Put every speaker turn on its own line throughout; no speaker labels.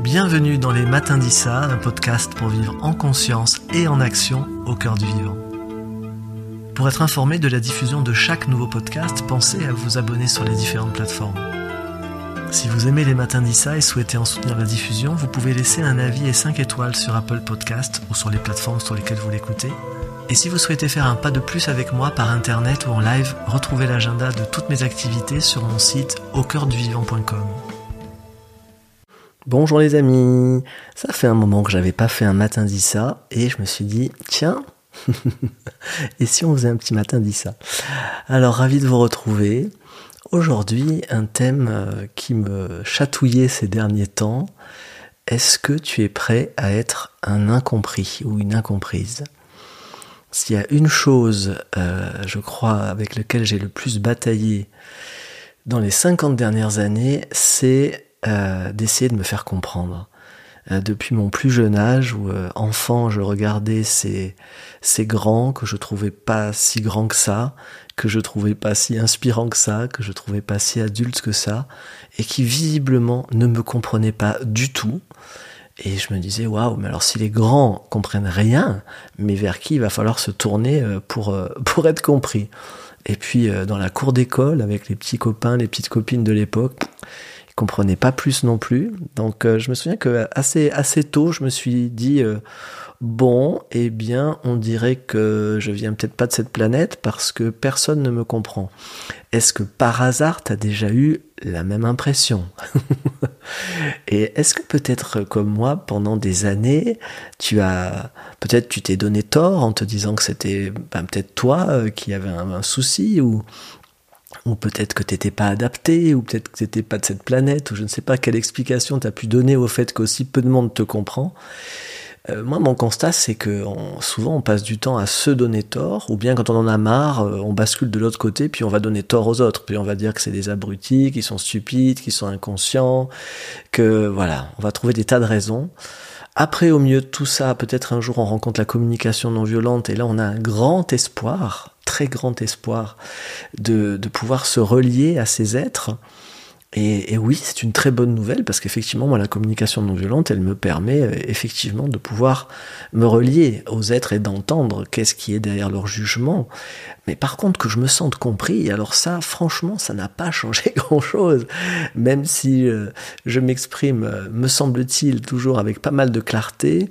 Bienvenue dans les Matins d'Issa, un podcast pour vivre en conscience et en action au cœur du vivant. Pour être informé de la diffusion de chaque nouveau podcast, pensez à vous abonner sur les différentes plateformes. Si vous aimez les Matins d'Issa et souhaitez en soutenir la diffusion, vous pouvez laisser un avis et 5 étoiles sur Apple Podcast ou sur les plateformes sur lesquelles vous l'écoutez. Et si vous souhaitez faire un pas de plus avec moi par internet ou en live, retrouvez l'agenda de toutes mes activités sur mon site aucoeurduvivant.com. Bonjour les amis, ça fait un moment que j'avais pas fait un matin dit ça et je me suis dit tiens et si on faisait un petit matin dit ça Alors ravi de vous retrouver. Aujourd'hui un thème euh, qui me chatouillait ces derniers temps. Est-ce que tu es prêt à être un incompris ou une incomprise? S'il y a une chose, euh, je crois, avec laquelle j'ai le plus bataillé dans les 50 dernières années, c'est euh, d'essayer de me faire comprendre. Euh, depuis mon plus jeune âge, où euh, enfant je regardais ces, ces grands que je trouvais pas si grands que ça, que je trouvais pas si inspirants que ça, que je trouvais pas si adultes que ça, et qui visiblement ne me comprenaient pas du tout. Et je me disais, waouh, mais alors si les grands comprennent rien, mais vers qui il va falloir se tourner pour, pour être compris? Et puis dans la cour d'école, avec les petits copains, les petites copines de l'époque, comprenais pas plus non plus. Donc euh, je me souviens que assez assez tôt, je me suis dit euh, bon, eh bien, on dirait que je viens peut-être pas de cette planète parce que personne ne me comprend. Est-ce que par hasard tu as déjà eu la même impression? Et est-ce que peut-être comme moi, pendant des années, tu as peut-être tu t'es donné tort en te disant que c'était ben, peut-être toi euh, qui avait un, un souci ou ou peut-être que t'étais pas adapté, ou peut-être que t'étais pas de cette planète, ou je ne sais pas quelle explication t'as pu donner au fait qu'aussi peu de monde te comprend. Euh, moi, mon constat, c'est que souvent on passe du temps à se donner tort, ou bien quand on en a marre, euh, on bascule de l'autre côté, puis on va donner tort aux autres, puis on va dire que c'est des abrutis, qui sont stupides, qui sont inconscients, que voilà, on va trouver des tas de raisons. Après, au milieu de tout ça, peut-être un jour on rencontre la communication non violente, et là on a un grand espoir, très grand espoir de, pouvoir se relier à ces êtres. Et, oui, c'est une très bonne nouvelle parce qu'effectivement, moi, la communication non violente, elle me permet euh, effectivement de pouvoir me relier aux êtres et d'entendre qu'est-ce qui est derrière leur jugement. Mais par contre, que je me sente compris, alors ça, franchement, ça n'a pas changé grand-chose. Même si euh, je m'exprime, euh, me semble-t-il, toujours avec pas mal de clarté,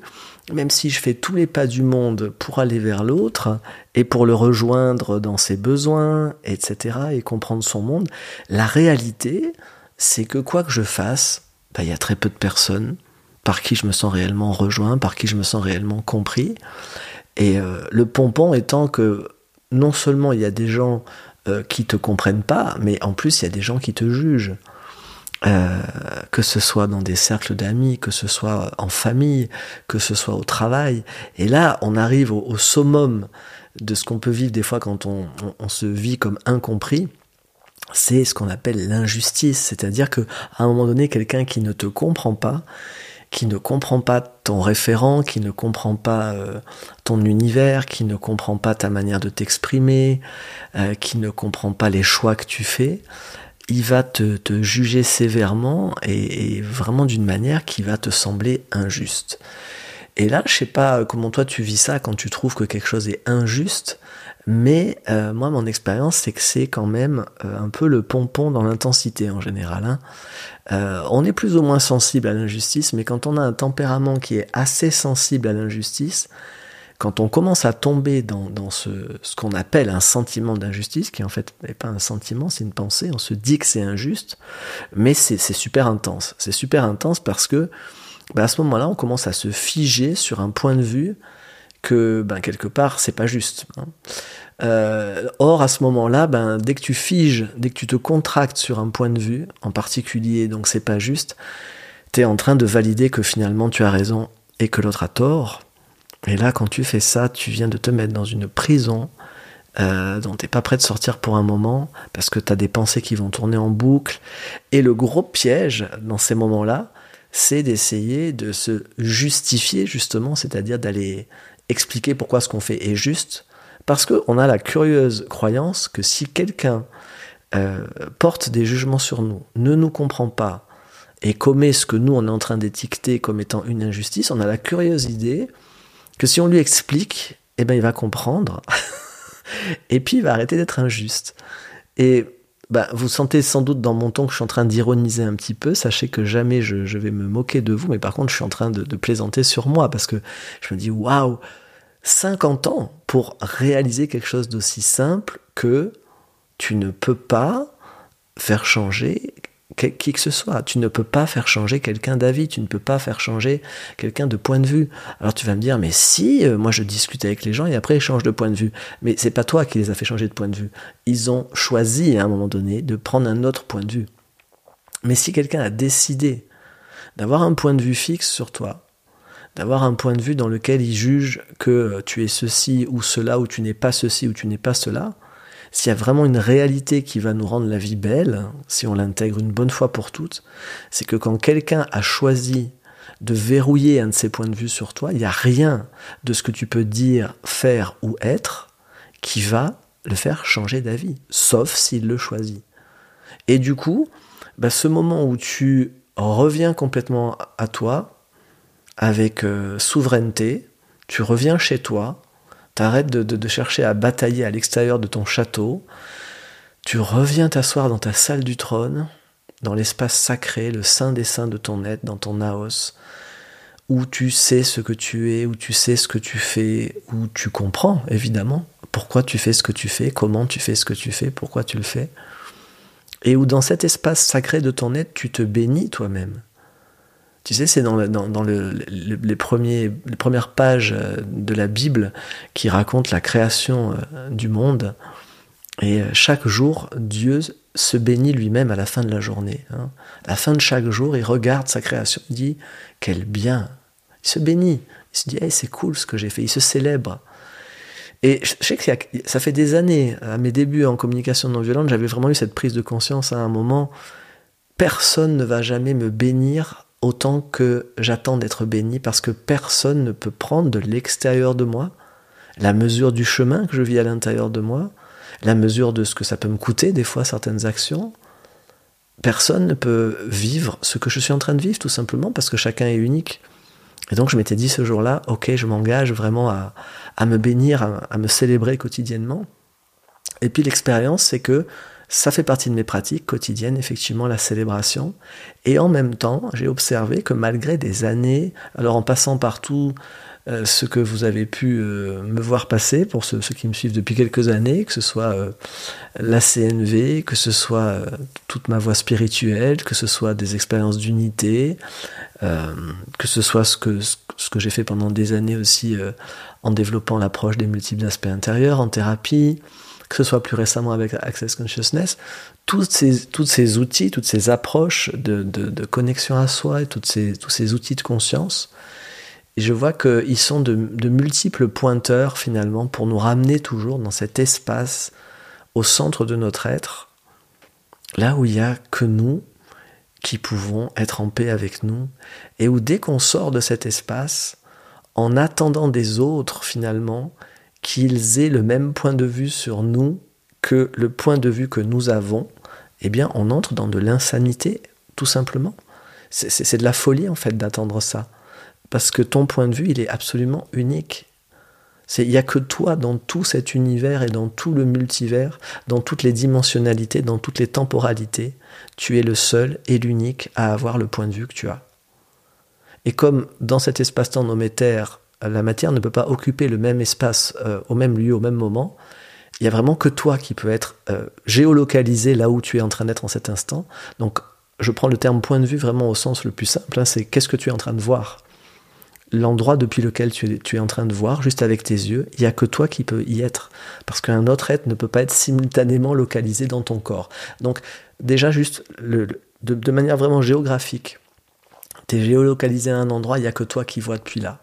même si je fais tous les pas du monde pour aller vers l'autre et pour le rejoindre dans ses besoins, etc., et comprendre son monde, la réalité, c'est que quoi que je fasse, bah, il y a très peu de personnes par qui je me sens réellement rejoint, par qui je me sens réellement compris. Et euh, le pompon étant que non seulement il y a des gens euh, qui te comprennent pas, mais en plus il y a des gens qui te jugent. Euh, que ce soit dans des cercles d'amis, que ce soit en famille, que ce soit au travail. Et là, on arrive au, summum de ce qu'on peut vivre des fois quand on, se vit comme incompris. C'est ce qu'on appelle l'injustice, c'est-à-dire que à un moment donné, quelqu'un qui ne te comprend pas, qui ne comprend pas ton référent, qui ne comprend pas euh, ton univers, qui ne comprend pas ta manière de t'exprimer, euh, qui ne comprend pas les choix que tu fais, il va te, juger sévèrement et, vraiment d'une manière qui va te sembler injuste. Et là, je sais pas comment toi tu vis ça quand tu trouves que quelque chose est injuste, mais euh, moi mon expérience c'est que c'est quand même euh, un peu le pompon dans l'intensité en général. Hein. Euh, on est plus ou moins sensible à l'injustice, mais quand on a un tempérament qui est assez sensible à l'injustice, quand on commence à tomber dans, ce, qu'on appelle un sentiment d'injustice, qui en fait n'est pas un sentiment, c'est une pensée, on se dit que c'est injuste, mais c'est super intense. C'est super intense parce que bah, à ce moment-là, on commence à se figer sur un point de vue que ben, quelque part, c'est pas juste. Hein. Euh, or, à ce moment-là, ben, dès que tu figes, dès que tu te contractes sur un point de vue, en particulier, donc c'est pas juste, tu es en train de valider que finalement tu as raison et que l'autre a tort, et là, quand tu fais ça, tu viens de te mettre dans une prison euh, dont tu n'es pas prêt de sortir pour un moment, parce que tu as des pensées qui vont tourner en boucle. Et le gros piège dans ces moments-là, c'est d'essayer de se justifier justement, c'est-à-dire d'aller expliquer pourquoi ce qu'on fait est juste, parce qu'on a la curieuse croyance que si quelqu'un euh, porte des jugements sur nous, ne nous comprend pas, et commet ce que nous on est en train d'étiqueter comme étant une injustice, on a la curieuse idée que si on lui explique, eh ben il va comprendre et puis il va arrêter d'être injuste. Et bah, vous sentez sans doute dans mon ton que je suis en train d'ironiser un petit peu. Sachez que jamais je, vais me moquer de vous, mais par contre, je suis en train de, de plaisanter sur moi parce que je me dis waouh, 50 ans pour réaliser quelque chose d'aussi simple que tu ne peux pas faire changer qui que ce soit. Tu ne peux pas faire changer quelqu'un d'avis, tu ne peux pas faire changer quelqu'un de point de vue. Alors tu vas me dire, mais si, euh, moi je discute avec les gens et après ils changent de point de vue. Mais c'est pas toi qui les a fait changer de point de vue. Ils ont choisi à un moment donné de prendre un autre point de vue. Mais si quelqu'un a décidé d'avoir un point de vue fixe sur toi, d'avoir un point de vue dans lequel il juge que tu es ceci ou cela, ou tu n'es pas ceci ou tu n'es pas cela, s'il y a vraiment une réalité qui va nous rendre la vie belle, si on l'intègre une bonne fois pour toutes, c'est que quand quelqu'un a choisi de verrouiller un de ses points de vue sur toi, il n'y a rien de ce que tu peux dire, faire ou être qui va le faire changer d'avis, sauf s'il le choisit. Et du coup, bah, ce moment où tu reviens complètement à toi, avec euh, souveraineté, tu reviens chez toi, T'arrêtes de, de, chercher à batailler à l'extérieur de ton château. Tu reviens t'asseoir dans ta salle du trône, dans l'espace sacré, le sein des saints de ton être, dans ton naos, où tu sais ce que tu es, où tu sais ce que tu fais, où tu comprends évidemment pourquoi tu fais ce que tu fais, comment tu fais ce que tu fais, pourquoi tu le fais, et où dans cet espace sacré de ton être, tu te bénis toi-même. Tu sais, c'est dans, les, premières pages euh, de la Bible qui racontent la création euh, du monde. Et euh, chaque jour, Dieu se bénit lui-même à la fin de la journée. Hein. À la fin de chaque jour, il regarde sa création, il dit Quel bien Il se bénit. Il se dit C'est cool ce que j'ai fait. Il se célèbre. Et je sais que ça fait des années, à mes débuts en communication non violente, j'avais vraiment eu cette prise de conscience à un moment. Personne ne va jamais me bénir autant que j'attends d'être béni parce que personne ne peut prendre de l'extérieur de moi la mesure du chemin que je vis à l'intérieur de moi, la mesure de ce que ça peut me coûter des fois certaines actions. Personne ne peut vivre ce que je suis en train de vivre tout simplement parce que chacun est unique. Et donc je m'étais dit ce jour-là, ok, je m'engage vraiment à, me bénir, à me célébrer quotidiennement. Et puis l'expérience, c'est que ça fait partie de mes pratiques quotidiennes, effectivement, la célébration. Et en même temps, j'ai observé que malgré des années, alors en passant par tout euh, ce que vous avez pu euh, me voir passer, pour ceux, qui me suivent depuis quelques années, que ce soit euh, la CNV, que ce soit toute ma voie spirituelle, que ce soit des expériences d'unité, que ce soit ce que, ce que j'ai fait pendant des années aussi en développant l'approche des multiples aspects intérieurs, en thérapie, que ce soit plus récemment avec Access Consciousness, tous ces, outils, toutes ces approches de, connexion à soi et toutes ces, tous ces outils de conscience, je vois qu'ils sont de, de, multiples pointeurs finalement pour nous ramener toujours dans cet espace au centre de notre être, là où il n'y a que nous qui pouvons être en paix avec nous, et où dès qu'on sort de cet espace, en attendant des autres finalement, qu'ils aient le même point de vue sur nous que le point de vue que nous avons, eh bien on entre dans de l'insanité, tout simplement. C'est de la folie en fait d'attendre ça. Parce que ton point de vue, il est absolument unique. Il n'y a que toi dans tout cet univers et dans tout le multivers, dans toutes les dimensionnalités, dans toutes les temporalités. Tu es le seul et l'unique à avoir le point de vue que tu as. Et comme dans cet espace-temps nommé Terre, la matière ne peut pas occuper le même espace euh, au même lieu, au même moment. Il n'y a vraiment que toi qui peux être euh, géolocalisé là où tu es en train d'être en cet instant. Donc, je prends le terme point de vue vraiment au sens le plus simple. Hein, c'est qu'est-ce que tu es en train de voir? L'endroit depuis lequel tu es, tu es, en train de voir, juste avec tes yeux, il n'y a que toi qui peux y être. Parce qu'un autre être ne peut pas être simultanément localisé dans ton corps. Donc, déjà, juste de, de manière vraiment géographique, tu es géolocalisé à un endroit, il n'y a que toi qui vois depuis là.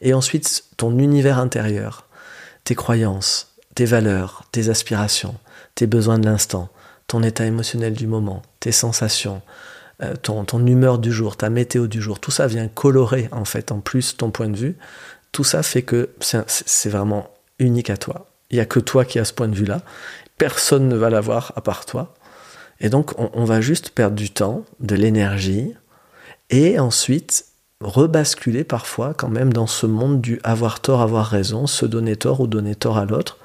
Et ensuite, ton univers intérieur, tes croyances, tes valeurs, tes aspirations, tes besoins de l'instant, ton état émotionnel du moment, tes sensations, euh, ton, ton, humeur du jour, ta météo du jour, tout ça vient colorer en fait en plus ton point de vue. Tout ça fait que c'est vraiment unique à toi. Il n'y a que toi qui as ce point de vue-là. Personne ne va l'avoir à part toi. Et donc on, on va juste perdre du temps, de l'énergie, et ensuite rebasculer parfois quand même dans ce monde du avoir tort, avoir raison, se donner tort ou donner tort à l'autre.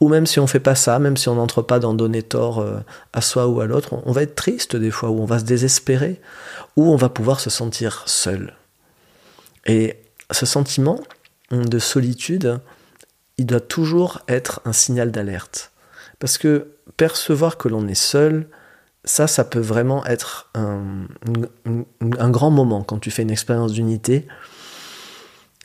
Ou même si on fait pas ça, même si on n'entre pas dans donner tort euh, à soi ou à l'autre, on va être triste des fois, ou on va se désespérer, ou on va pouvoir se sentir seul. Et ce sentiment de solitude, il doit toujours être un signal d'alerte. Parce que percevoir que l'on est seul, ça, ça peut vraiment être un, grand moment quand tu fais une expérience d'unité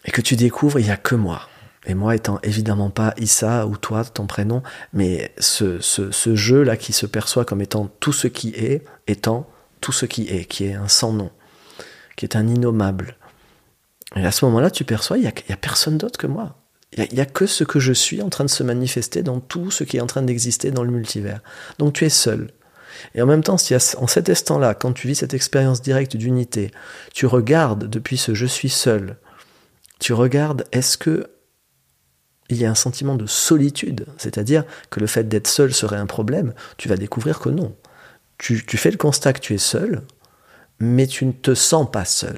et que tu découvres il n'y a que moi. Et moi étant évidemment pas Issa ou toi, ton prénom, mais ce, ce jeu-là qui se perçoit comme étant tout ce qui est, étant tout ce qui est, qui est un sans nom, qui est un innommable. Et à ce moment-là, tu perçois, il n'y a, personne d'autre que moi. Il n'y a, que ce que je suis en train de se manifester dans tout ce qui est en train d'exister dans le multivers. Donc tu es seul. Et en même temps, si en cet instant-là, quand tu vis cette expérience directe d'unité, tu regardes depuis ce je suis seul, tu regardes est-ce que il y a un sentiment de solitude, c'est-à-dire que le fait d'être seul serait un problème, tu vas découvrir que non. Tu, fais le constat que tu es seul, mais tu ne te sens pas seul.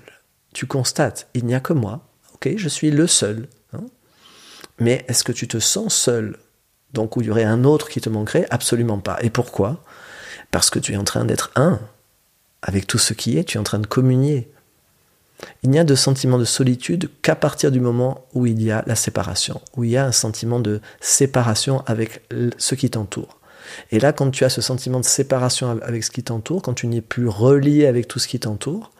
Tu constates, il n'y a que moi, ok, je suis le seul. Hein. mais est-ce que tu te sens seul? Donc où il y aurait un autre qui te manquerait? Absolument pas. Et pourquoi? Parce que tu es en train d'être un avec tout ce qui est, tu es en train de communier. Il n'y a de sentiment de solitude qu'à partir du moment où il y a la séparation, où il y a un sentiment de séparation avec ce qui t'entoure. Et là, quand tu as ce sentiment de séparation avec ce qui t'entoure, quand tu n'es plus relié avec tout ce qui t'entoure,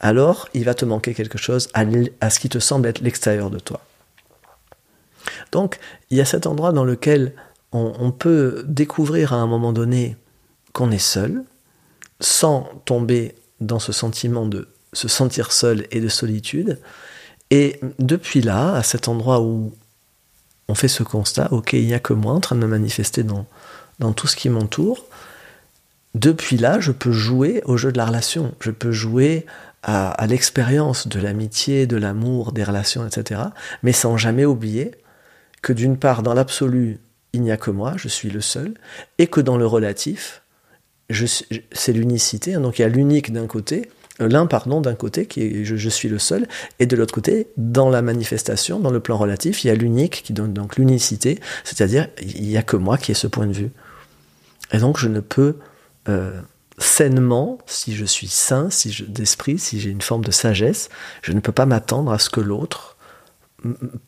alors il va te manquer quelque chose à, ce qui te semble être l'extérieur de toi. Donc, il y a cet endroit dans lequel on peut découvrir à un moment donné qu'on est seul, sans tomber dans ce sentiment de se sentir seul et de solitude. Et depuis là, à cet endroit où on fait ce constat, ok, il n'y a que moi en train de me manifester dans, tout ce qui m'entoure, depuis là, je peux jouer au jeu de la relation, je peux jouer à l'expérience de l'amitié, de l'amour, des relations, etc., mais sans jamais oublier que d'une part, dans l'absolu, il n'y a que moi, je suis le seul, et que dans le relatif, c'est l'unicité. Hein. donc il y a l'unique d'un côté, l'un pardon d'un côté qui est je, suis le seul, et de l'autre côté, dans la manifestation, dans le plan relatif, il y a l'unique qui donne donc l'unicité, c'est-à-dire il n'y a que moi qui ai ce point de vue. Et donc je ne peux euh, sainement, si je suis sain, si je d'esprit, si j'ai une forme de sagesse, je ne peux pas m'attendre à ce que l'autre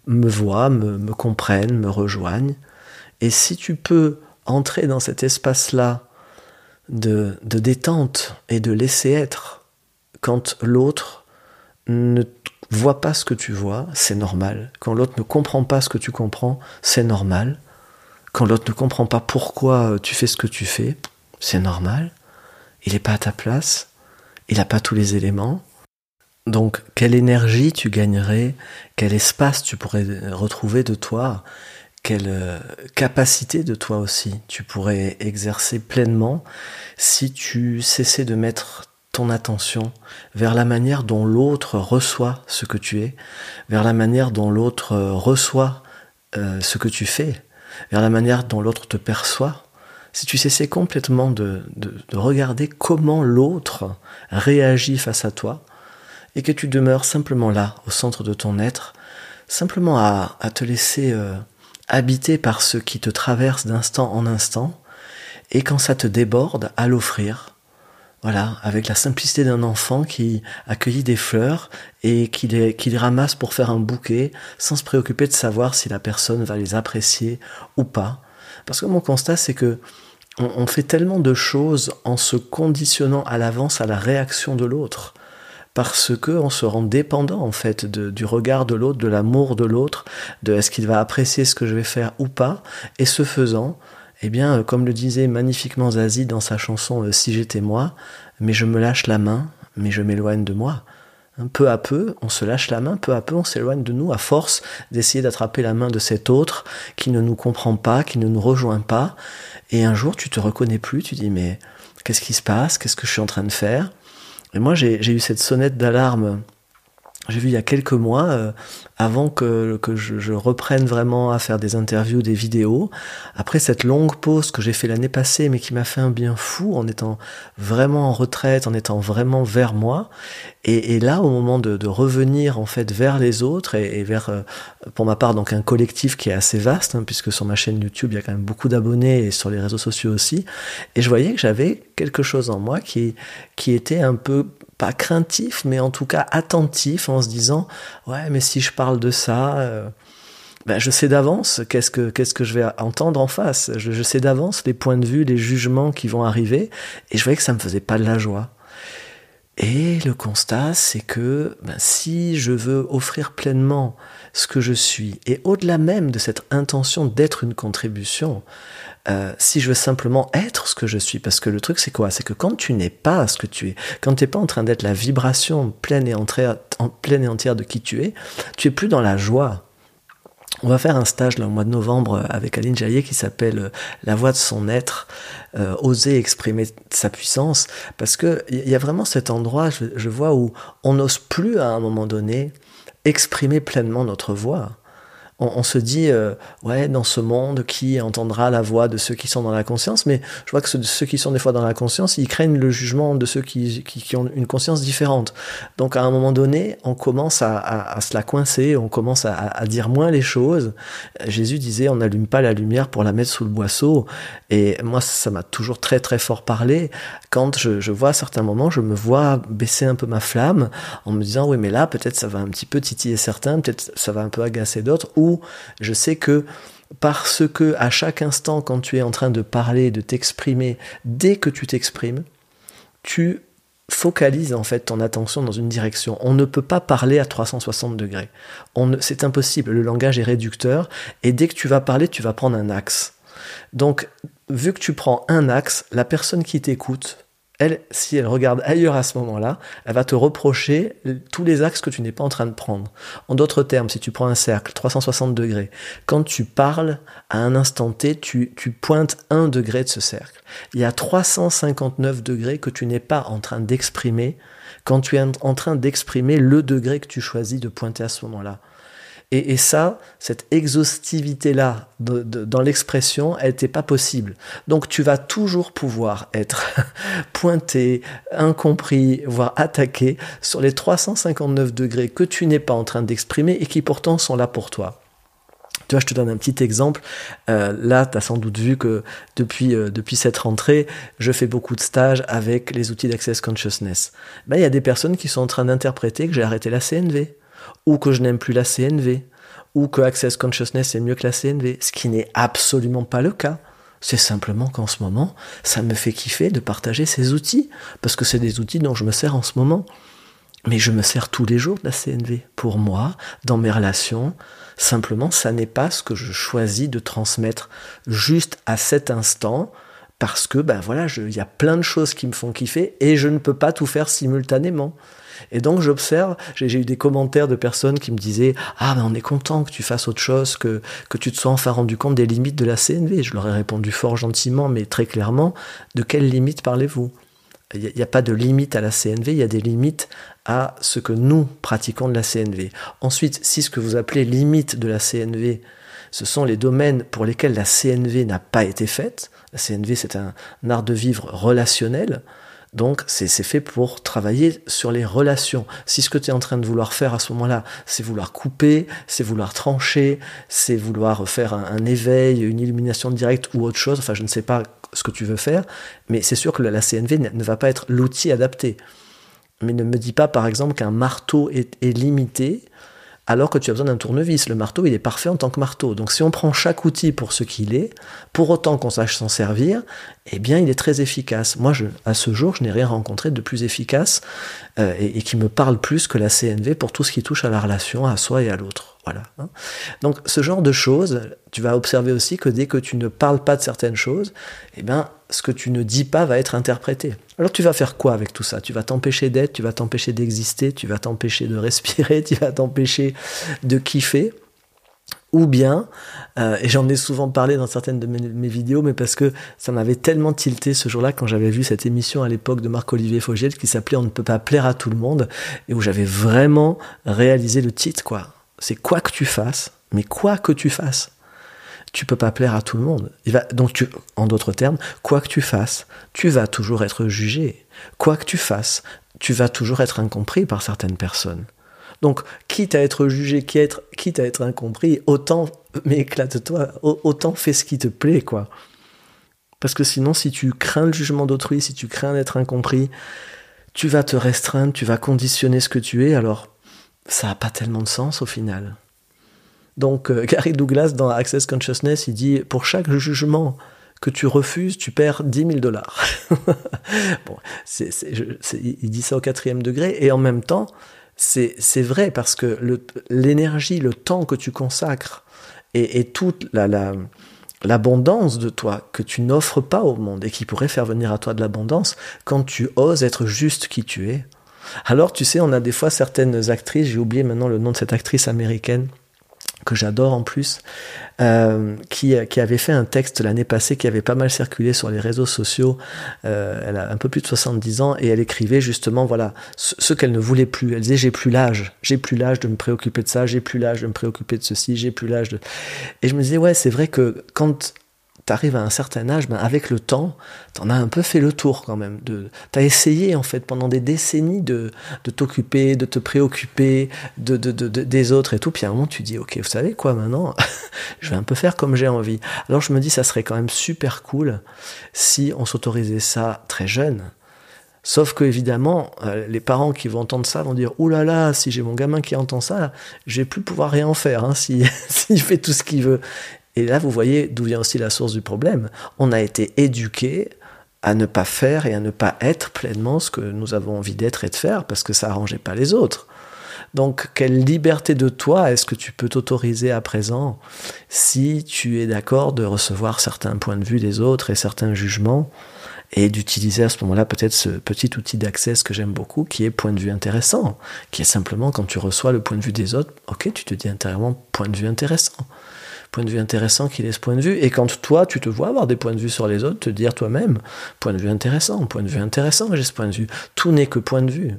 me voit, me, me comprenne, me rejoigne. Et si tu peux entrer dans cet espace-là de, détente et de laisser être quand l'autre ne voit pas ce que tu vois, c'est normal. Quand l'autre ne comprend pas ce que tu comprends, c'est normal. Quand l'autre ne comprend pas pourquoi tu fais ce que tu fais, c'est normal. Il n'est pas à ta place, il n'a pas tous les éléments. Donc, quelle énergie tu gagnerais, quel espace tu pourrais retrouver de toi? Quelle euh, capacité de toi aussi tu pourrais exercer pleinement si tu cessais de mettre ton attention vers la manière dont l'autre reçoit ce que tu es, vers la manière dont l'autre euh, reçoit euh, ce que tu fais, vers la manière dont l'autre te perçoit, si tu cessais complètement de, regarder comment l'autre réagit face à toi, et que tu demeures simplement là, au centre de ton être, simplement à, te laisser habité par ce qui te traverse d'instant en instant, et quand ça te déborde, à l'offrir. Voilà, avec la simplicité d'un enfant qui accueillit des fleurs et qui les, ramasse pour faire un bouquet sans se préoccuper de savoir si la personne va les apprécier ou pas. Parce que mon constat, c'est que on fait tellement de choses en se conditionnant à l'avance à la réaction de l'autre parce que on se rend dépendant en fait du regard de l'autre, de l'amour de l'autre, de est-ce qu'il va apprécier ce que je vais faire ou pas. Et ce faisant, eh bien, euh, comme le disait magnifiquement Zazie dans sa chanson euh, Si j'étais moi, mais je me lâche la main, mais je m'éloigne de moi. Hein, peu à peu, on se lâche la main, peu à peu, on s'éloigne de nous à force d'essayer d'attraper la main de cet autre qui ne nous comprend pas, qui ne nous rejoint pas. Et un jour, tu te reconnais plus, tu dis mais qu'est-ce qui se passe? Qu'est-ce que je suis en train de faire? Et moi, j'ai eu cette sonnette d'alarme j'ai vu il y a quelques mois, euh, avant que, je, reprenne vraiment à faire des interviews, des vidéos, après cette longue pause que j'ai fait l'année passée, mais qui m'a fait un bien fou en étant vraiment en retraite, en étant vraiment vers moi. Et, et là, au moment de, de, revenir en fait vers les autres et, et, vers, euh, pour ma part, donc un collectif qui est assez vaste, hein, puisque sur ma chaîne YouTube, il y a quand même beaucoup d'abonnés et sur les réseaux sociaux aussi. Et je voyais que j'avais quelque chose en moi qui, qui était un peu pas craintif, mais en tout cas attentif en se disant ouais, mais si je parle de ça, euh, ben je sais d'avance qu'est-ce que qu'est-ce que je vais entendre en face. Je, je sais d'avance les points de vue, les jugements qui vont arriver, et je voyais que ça me faisait pas de la joie. Et le constat, c'est que ben, si je veux offrir pleinement ce que je suis, et au-delà même de cette intention d'être une contribution, euh, si je veux simplement être ce que je suis, parce que le truc c'est quoi? C'est que quand tu n'es pas ce que tu es, quand tu n'es pas en train d'être la vibration pleine et, entière, de qui tu es, tu es plus dans la joie. On va faire un stage là, au mois de novembre avec Aline Jaillet qui s'appelle euh, La voix de son être, euh, oser exprimer sa puissance, parce que il y a vraiment cet endroit, je, je vois, où on n'ose plus à un moment donné exprimer pleinement notre voix on, se dit, euh, ouais, dans ce monde, qui entendra la voix de ceux qui sont dans la conscience? Mais je vois que ceux, qui sont des fois dans la conscience, ils craignent le jugement de ceux qui, qui, ont une conscience différente. Donc à un moment donné, on commence à, se la coincer, on commence à, dire moins les choses. Jésus disait, on n'allume pas la lumière pour la mettre sous le boisseau. Et moi, ça m'a toujours très très fort parlé. Quand je, vois à certains moments, je me vois baisser un peu ma flamme en me disant, oui, mais là, peut-être ça va un petit peu titiller certains, peut-être ça va un peu agacer d'autres, je sais que parce que à chaque instant, quand tu es en train de parler, de t'exprimer, dès que tu t'exprimes, tu focalises en fait ton attention dans une direction. On ne peut pas parler à 360 degrés. C'est impossible. Le langage est réducteur et dès que tu vas parler, tu vas prendre un axe. Donc, vu que tu prends un axe, la personne qui t'écoute elle, si elle regarde ailleurs à ce moment-là, elle va te reprocher tous les axes que tu n'es pas en train de prendre. En d'autres termes, si tu prends un cercle 360 degrés, quand tu parles à un instant T, tu, tu pointes un degré de ce cercle. Il y a 359 degrés que tu n'es pas en train d'exprimer quand tu es en train d'exprimer le degré que tu choisis de pointer à ce moment-là. Et, ça, cette exhaustivité-là dans l'expression, elle n'était pas possible. Donc tu vas toujours pouvoir être pointé, incompris, voire attaqué sur les 359 degrés que tu n'es pas en train d'exprimer et qui pourtant sont là pour toi. Tu vois, je te donne un petit exemple. Euh, là, tu as sans doute vu que depuis, euh, depuis cette rentrée, je fais beaucoup de stages avec les outils d'Access Consciousness. Ben, il y a des personnes qui sont en train d'interpréter que j'ai arrêté la CNV ou que je n'aime plus la CNV, ou que Access Consciousness est mieux que la CNV, ce qui n'est absolument pas le cas. C'est simplement qu'en ce moment, ça me fait kiffer de partager ces outils, parce que c'est des outils dont je me sers en ce moment. Mais je me sers tous les jours de la CNV. Pour moi, dans mes relations, simplement, ça n'est pas ce que je choisis de transmettre juste à cet instant, parce que, ben voilà, il y a plein de choses qui me font kiffer et je ne peux pas tout faire simultanément. Et donc j'observe, j'ai eu des commentaires de personnes qui me disaient Ah, ben on est content que tu fasses autre chose, que, que tu te sois enfin rendu compte des limites de la CNV. Je leur ai répondu fort gentiment, mais très clairement De quelles limites parlez-vous? Il n'y a, a, pas de limite à la CNV, il y a des limites à ce que nous pratiquons de la CNV. Ensuite, si ce que vous appelez limite de la CNV, ce sont les domaines pour lesquels la CNV n'a pas été faite, la CNV c'est un, art de vivre relationnel, donc c'est fait pour travailler sur les relations. Si ce que tu es en train de vouloir faire à ce moment-là, c'est vouloir couper, c'est vouloir trancher, c'est vouloir faire un, éveil, une illumination directe ou autre chose, enfin je ne sais pas ce que tu veux faire, mais c'est sûr que la, CNV ne, va pas être l'outil adapté. Mais ne me dis pas par exemple qu'un marteau est limité alors que tu as besoin d'un tournevis. Le marteau, il est parfait en tant que marteau. Donc si on prend chaque outil pour ce qu'il est, pour autant qu'on sache s'en servir, eh bien, il est très efficace. Moi, je, à ce jour, je n'ai rien rencontré de plus efficace euh, et, et, qui me parle plus que la CNV pour tout ce qui touche à la relation, à soi et à l'autre. Voilà. Hein. Donc, ce genre de choses, tu vas observer aussi que dès que tu ne parles pas de certaines choses, eh bien, ce que tu ne dis pas va être interprété. Alors tu vas faire quoi avec tout ça? Tu vas t'empêcher d'être, tu vas t'empêcher d'exister, tu vas t'empêcher de respirer, tu vas t'empêcher de kiffer? Ou bien, euh, et j'en ai souvent parlé dans certaines de mes, vidéos, mais parce que ça m'avait tellement tilté ce jour-là quand j'avais vu cette émission à l'époque de Marc-Olivier Fogiel qui s'appelait On ne peut pas plaire à tout le monde, et où j'avais vraiment réalisé le titre, quoi. C'est quoi que tu fasses, mais quoi que tu fasses, tu peux pas plaire à tout le monde. Donc, tu, en d'autres termes, quoi que tu fasses, tu vas toujours être jugé. Quoi que tu fasses, tu vas toujours être incompris par certaines personnes. Donc, quitte à être jugé, quitte à être incompris, autant, mais éclate-toi, autant fais ce qui te plaît, quoi. Parce que sinon, si tu crains le jugement d'autrui, si tu crains d'être incompris, tu vas te restreindre, tu vas conditionner ce que tu es, alors ça n'a pas tellement de sens au final. Donc, euh, Gary Douglas, dans Access Consciousness, il dit Pour chaque jugement que tu refuses, tu perds 10 000 dollars. bon, il dit ça au quatrième degré, et en même temps, c'est vrai parce que l'énergie, le, temps que tu consacres et, toute l'abondance de toi que tu n'offres pas au monde et qui pourrait faire venir à toi de l'abondance quand tu oses être juste qui tu es. Alors tu sais, on a des fois certaines actrices, j'ai oublié maintenant le nom de cette actrice américaine, que j'adore en plus, euh, qui, qui, avait fait un texte l'année passée qui avait pas mal circulé sur les réseaux sociaux. Euh, elle a un peu plus de 70 ans et elle écrivait justement voilà ce, qu'elle ne voulait plus. Elle disait j'ai plus l'âge, j'ai plus l'âge de me préoccuper de ça, j'ai plus l'âge de me préoccuper de ceci, j'ai plus l'âge de. Et je me disais ouais c'est vrai que quand t'arrives à un certain âge, ben avec le temps, t'en as un peu fait le tour quand même. De, t'as essayé en fait pendant des décennies de, de t'occuper, de te préoccuper de, de, de, des autres et tout. Puis à un moment tu dis, ok, vous savez quoi maintenant, je vais un peu faire comme j'ai envie. Alors je me dis, ça serait quand même super cool si on s'autorisait ça très jeune. Sauf que évidemment, euh, les parents qui vont entendre ça vont dire Ouh là là, si j'ai mon gamin qui entend ça, je vais plus pouvoir rien en faire hein, s'il fait tout ce qu'il veut. Et là, vous voyez d'où vient aussi la source du problème. On a été éduqué à ne pas faire et à ne pas être pleinement ce que nous avons envie d'être et de faire parce que ça arrangeait pas les autres. Donc, quelle liberté de toi est-ce que tu peux t'autoriser à présent si tu es d'accord de recevoir certains points de vue des autres et certains jugements et d'utiliser à ce moment-là peut-être ce petit outil d'accès que j'aime beaucoup qui est point de vue intéressant, qui est simplement quand tu reçois le point de vue des autres, ok, tu te dis intérieurement point de vue intéressant point de vue intéressant qu'il ait ce point de vue. Et quand toi, tu te vois avoir des points de vue sur les autres, te dire toi-même, point de vue intéressant, point de vue intéressant, j'ai ce point de vue. Tout n'est que point de vue.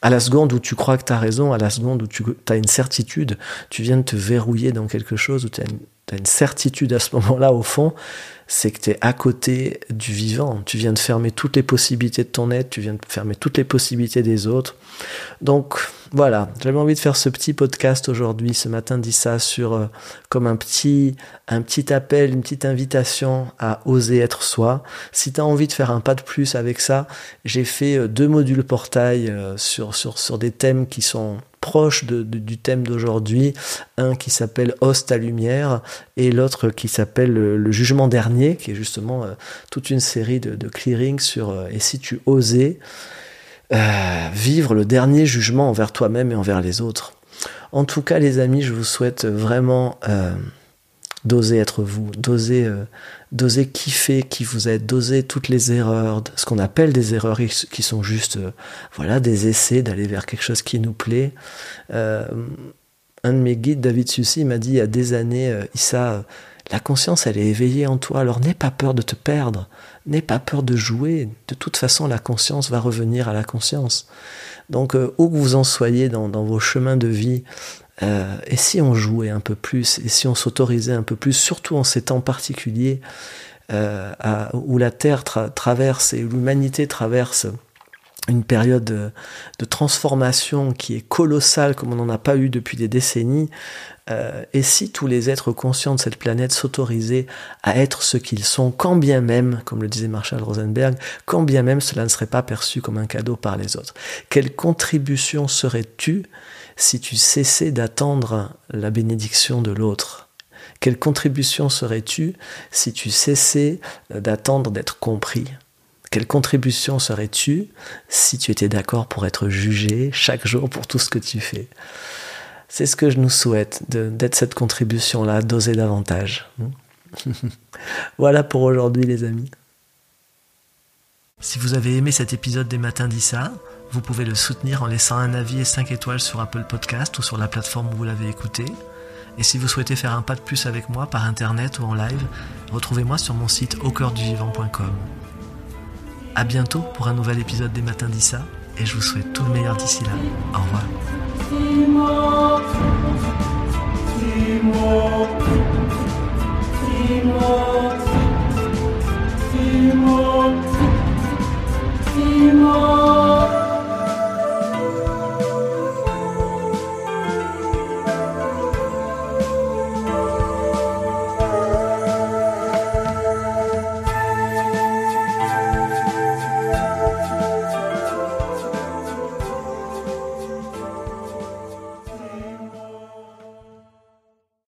À la seconde où tu crois que tu as raison, à la seconde où tu as une certitude, tu viens de te verrouiller dans quelque chose, où tu as, as, une certitude à ce moment-là, au fond, c'est que tu es à côté du vivant. Tu viens de fermer toutes les possibilités de ton être, tu viens de fermer toutes les possibilités des autres. Donc voilà, j'avais envie de faire ce petit podcast aujourd'hui, ce matin, dit ça sur euh, comme un petit, un petit appel, une petite invitation à oser être soi. Si tu as envie de faire un pas de plus avec ça, j'ai fait euh, deux modules portail euh, sur, sur, sur des thèmes qui sont proche du thème d'aujourd'hui, un qui s'appelle Host à lumière et l'autre qui s'appelle le, jugement dernier, qui est justement euh, toute une série de, de clearings sur euh, et si tu osais euh, vivre le dernier jugement envers toi-même et envers les autres. En tout cas, les amis, je vous souhaite vraiment d'oser être vous, d'oser euh, d'oser kiffer qui vous êtes, d'oser toutes les erreurs, ce qu'on appelle des erreurs qui sont juste euh, voilà des essais d'aller vers quelque chose qui nous plaît. Euh, un de mes guides, David Sucy, m'a dit il y a des années, Issa, la conscience, elle est éveillée en toi, alors n'aie pas peur de te perdre, n'aie pas peur de jouer. De toute façon, la conscience va revenir à la conscience. Donc, où que vous en soyez dans vos chemins de vie, euh, et si on jouait un peu plus, et si on s'autorisait un peu plus, surtout en ces temps particuliers euh, où la Terre traverse et l'humanité traverse une période de, transformation qui est colossale comme on n'en a pas eu depuis des décennies, euh, et si tous les êtres conscients de cette planète s'autorisaient à être ce qu'ils sont, quand bien même, comme le disait Marshall Rosenberg, quand bien même cela ne serait pas perçu comme un cadeau par les autres, quelle contribution serais-tu si tu cessais d'attendre la bénédiction de l'autre? Quelle contribution serais-tu si tu cessais d'attendre d'être compris? Quelle contribution serais-tu si tu étais d'accord pour être jugé chaque jour pour tout ce que tu fais? C'est ce que je nous souhaite, d'être cette contribution-là, d'oser davantage. voilà pour aujourd'hui les amis. Si vous avez aimé cet épisode des Matins d'Issa, vous pouvez le soutenir en laissant un avis et 5 étoiles sur Apple Podcast ou sur la plateforme où vous l'avez écouté. Et si vous souhaitez faire un pas de plus avec moi par internet ou en live, retrouvez-moi sur mon site au À bientôt pour un nouvel épisode des Matins d'Issa et je vous souhaite tout le meilleur d'ici là. Au revoir.